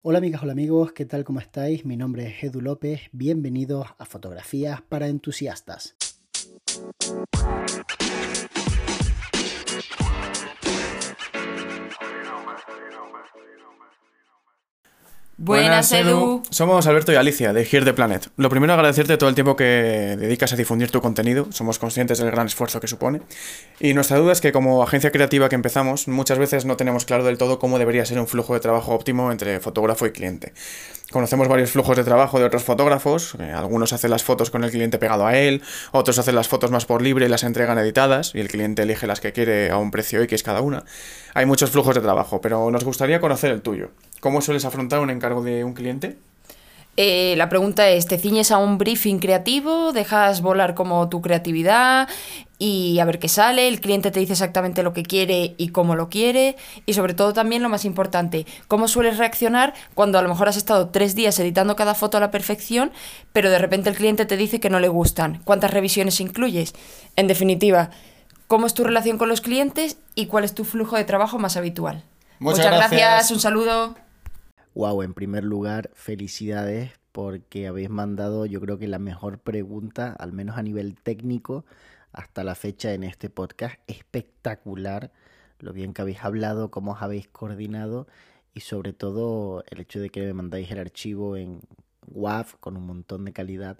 Hola amigas, hola amigos, ¿qué tal? ¿Cómo estáis? Mi nombre es Edu López, bienvenidos a Fotografías para Entusiastas. Buenas, Edu. Somos Alberto y Alicia de Here the Planet. Lo primero, agradecerte todo el tiempo que dedicas a difundir tu contenido. Somos conscientes del gran esfuerzo que supone. Y nuestra duda es que, como agencia creativa que empezamos, muchas veces no tenemos claro del todo cómo debería ser un flujo de trabajo óptimo entre fotógrafo y cliente. Conocemos varios flujos de trabajo de otros fotógrafos. algunos hacen las fotos con el cliente pegado a él, otros hacen las fotos más por libre y las entregan editadas, y el cliente elige las que quiere a un precio X cada una. Hay muchos flujos de trabajo, pero nos gustaría conocer el tuyo. ¿Cómo sueles afrontar un encargo de un cliente? Eh, la pregunta es, ¿te ciñes a un briefing creativo? ¿Dejas volar como tu creatividad? Y a ver qué sale, el cliente te dice exactamente lo que quiere y cómo lo quiere. Y sobre todo también lo más importante, ¿cómo sueles reaccionar cuando a lo mejor has estado tres días editando cada foto a la perfección, pero de repente el cliente te dice que no le gustan? ¿Cuántas revisiones incluyes? En definitiva, ¿cómo es tu relación con los clientes y cuál es tu flujo de trabajo más habitual? Muchas, gracias, un saludo. Wow, en primer lugar, felicidades porque habéis mandado yo creo que la mejor pregunta, al menos a nivel técnico, hasta la fecha en este podcast. Espectacular lo bien que habéis hablado, cómo os habéis coordinado y sobre todo el hecho de que me mandáis el archivo en WAV con un montón de calidad.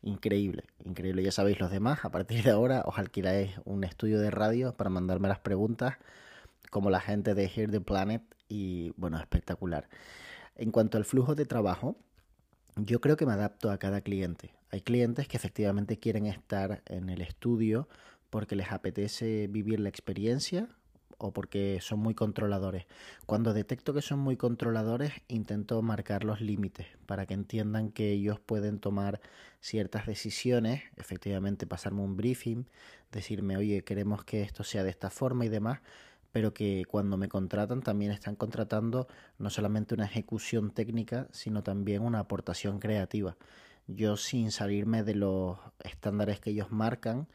Increíble, increíble. Ya sabéis los demás, a partir de ahora os alquiláis un estudio de radio para mandarme las preguntas, como la gente de Here the Planet, y bueno, espectacular. En cuanto al flujo de trabajo, yo creo que me adapto a cada cliente. Hay clientes que efectivamente quieren estar en el estudio porque les apetece vivir la experiencia o porque son muy controladores. Cuando detecto que son muy controladores, intento marcar los límites para que entiendan que ellos pueden tomar ciertas decisiones, efectivamente pasarme un briefing, decirme, oye, queremos que esto sea de esta forma y demás, pero que cuando me contratan también están contratando no solamente una ejecución técnica, sino también una aportación creativa. Yo sin salirme de los estándares que ellos marcan,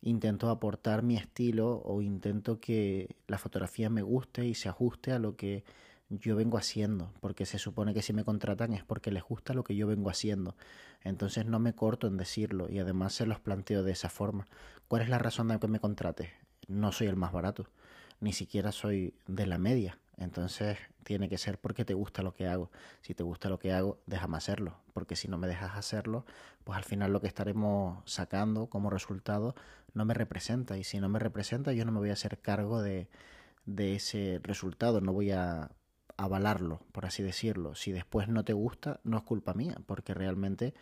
intento aportar mi estilo o intento que la fotografía me guste y se ajuste a lo que yo vengo haciendo, porque se supone que si me contratan es porque les gusta lo que yo vengo haciendo. Entonces no me corto en decirlo y además se los planteo de esa forma. ¿Cuál es la razón de que me contrates? No soy el más barato ni siquiera soy de la media. Entonces tiene que ser porque te gusta lo que hago. Si te gusta lo que hago, déjame hacerlo. Porque si no me dejas hacerlo, pues al final lo que estaremos sacando como resultado no me representa. Y si no me representa, yo no me voy a hacer cargo de, de ese resultado. No voy a avalarlo, por así decirlo. Si después no te gusta, no es culpa mía. Porque realmente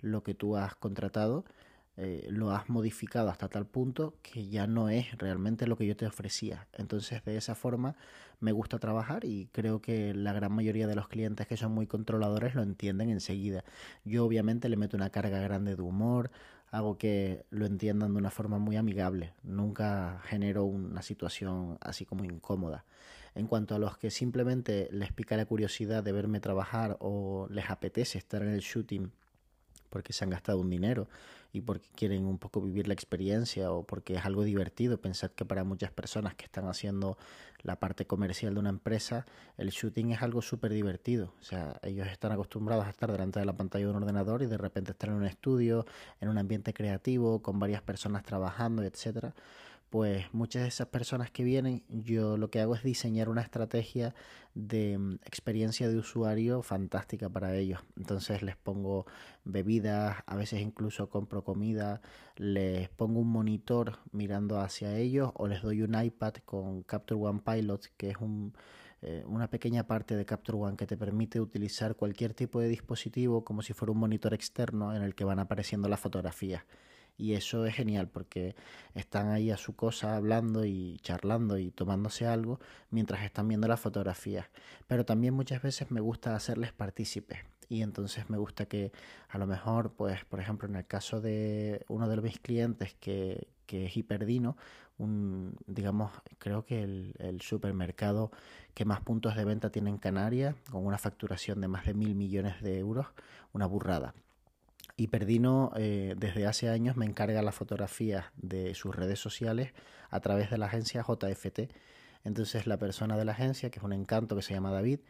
lo que tú has contratado eh, lo has modificado hasta tal punto que ya no es realmente lo que yo te ofrecía. Entonces, de esa forma me gusta trabajar y creo que la gran mayoría de los clientes que son muy controladores lo entienden enseguida. Yo obviamente le meto una carga grande de humor, hago que lo entiendan de una forma muy amigable, nunca genero una situación así como incómoda. En cuanto a los que simplemente les pica la curiosidad de verme trabajar o les apetece estar en el shooting porque se han gastado un dinero y porque quieren un poco vivir la experiencia o porque es algo divertido. Pensad que para muchas personas que están haciendo la parte comercial de una empresa, el shooting es algo súper divertido. O sea, ellos están acostumbrados a estar delante de la pantalla de un ordenador y de repente estar en un estudio, en un ambiente creativo, con varias personas trabajando, etcétera pues muchas de esas personas que vienen, yo lo que hago es diseñar una estrategia de mm, experiencia de usuario fantástica para ellos. Entonces les pongo bebidas, a veces incluso compro comida, les pongo un monitor mirando hacia ellos o les doy un iPad con Capture One Pilot, que es un, eh, una pequeña parte de Capture One que te permite utilizar cualquier tipo de dispositivo como si fuera un monitor externo en el que van apareciendo las fotografías y eso es genial porque están ahí a su cosa hablando y charlando y tomándose algo mientras están viendo las fotografías. Pero también muchas veces me gusta hacerles partícipes y entonces me gusta que a lo mejor, pues, por ejemplo, en el caso de uno de mis clientes que, que es Hiperdino, un, digamos, creo que el, el, supermercado que más puntos de venta tiene en Canarias, con una facturación de más de mil millones de euros, una burrada. Y Perdino eh, desde hace años me encarga las fotografías de sus redes sociales a través de la agencia JFT. Entonces la persona de la agencia, que es un encanto que se llama David,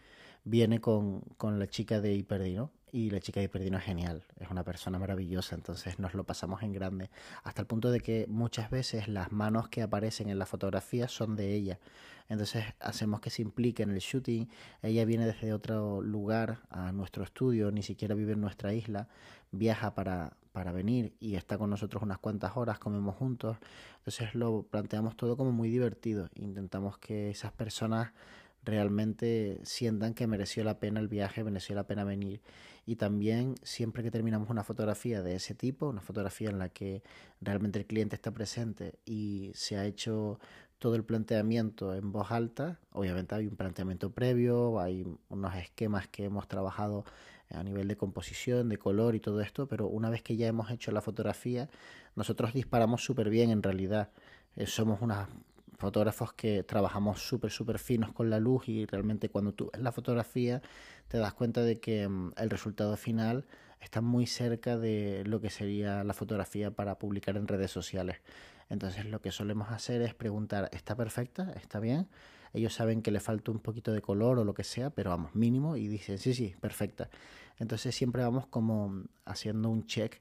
viene con, con la chica de Hiperdino y la chica de Hiperdino es genial, es una persona maravillosa, entonces nos lo pasamos en grande, hasta el punto de que muchas veces las manos que aparecen en la fotografía son de ella, entonces hacemos que se implique en el shooting, ella viene desde otro lugar a nuestro estudio, ni siquiera vive en nuestra isla, viaja para, para venir y está con nosotros unas cuantas horas, comemos juntos, entonces lo planteamos todo como muy divertido, intentamos que esas personas realmente sientan que mereció la pena el viaje, mereció la pena venir. Y también siempre que terminamos una fotografía de ese tipo, una fotografía en la que realmente el cliente está presente y se ha hecho todo el planteamiento en voz alta, obviamente hay un planteamiento previo, hay unos esquemas que hemos trabajado a nivel de composición, de color y todo esto, pero una vez que ya hemos hecho la fotografía, nosotros disparamos súper bien en realidad. Eh, somos unas fotógrafos que trabajamos súper, súper finos con la luz y realmente cuando tú ves la fotografía te das cuenta de que mm, el resultado final está muy cerca de lo que sería la fotografía para publicar en redes sociales. Entonces lo que solemos hacer es preguntar, ¿está perfecta? ¿Está bien? Ellos saben que le falta un poquito de color o lo que sea, pero vamos, mínimo, y dicen, sí, sí, perfecta. Entonces siempre vamos como haciendo un check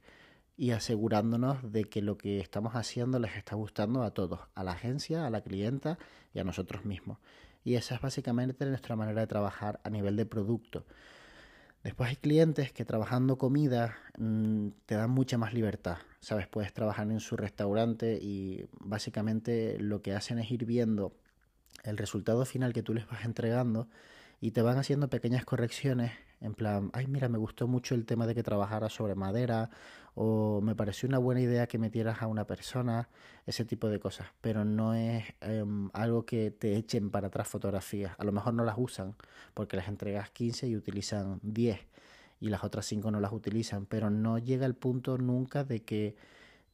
y asegurándonos de que lo que estamos haciendo les está gustando a todos, a la agencia, a la clienta y a nosotros mismos. Y esa es básicamente nuestra manera de trabajar a nivel de producto. Después hay clientes que trabajando comida mm, te dan mucha más libertad. Sabes, puedes trabajar en su restaurante y básicamente lo que hacen es ir viendo el resultado final que tú les vas entregando y te van haciendo pequeñas correcciones en plan, ay mira, me gustó mucho el tema de que trabajara sobre madera o me pareció una buena idea que metieras a una persona, ese tipo de cosas, pero no es em, algo que te echen para atrás fotografías, a lo mejor no las usan porque les entregas 15 y utilizan 10 y las otras 5 no las utilizan, pero no llega el punto nunca de que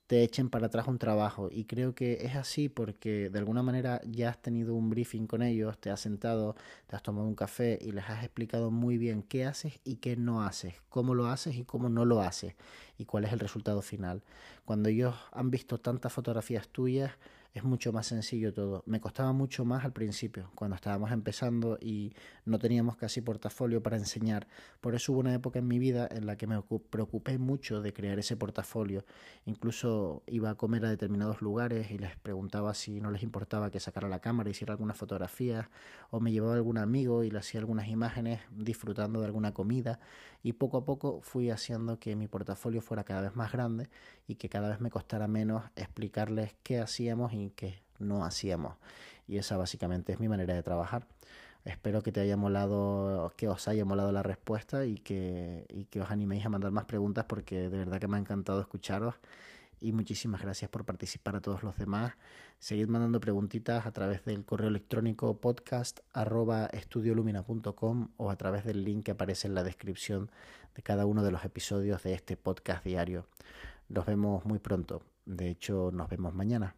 te echen para atrás un trabajo. Y creo que es así porque de alguna manera ya has tenido un briefing con ellos, te has sentado, te has tomado un café y les has explicado muy bien qué haces y qué no haces, cómo lo haces y cómo no lo haces y cuál es el resultado final. Cuando ellos han visto tantas fotografías tuyas, es mucho más sencillo todo. Me costaba mucho más al principio, cuando estábamos empezando y no teníamos casi portafolio para enseñar. Por eso hubo una época en mi vida en la que me preocupé mucho de crear ese portafolio. Incluso iba a comer a determinados lugares y les preguntaba si no les importaba que sacara la cámara, hiciera algunas fotografías, o me llevaba algún amigo y le hacía algunas imágenes disfrutando de alguna comida. Y poco a poco fui haciendo que mi portafolio fuera cada vez más grande y que cada vez me costara menos explicarles qué hacíamos y qué no hacíamos. Y esa básicamente es mi manera de trabajar. Espero que te haya molado, que os haya molado la respuesta y que, y que os animéis a mandar más preguntas porque de verdad que me ha encantado escucharos y muchísimas gracias por participar a todos los demás. Seguid mandando preguntitas a través del correo electrónico podcast o a través del link que aparece en la descripción de cada uno de los episodios de este podcast diario. Nos vemos muy pronto. De hecho, nos vemos mañana.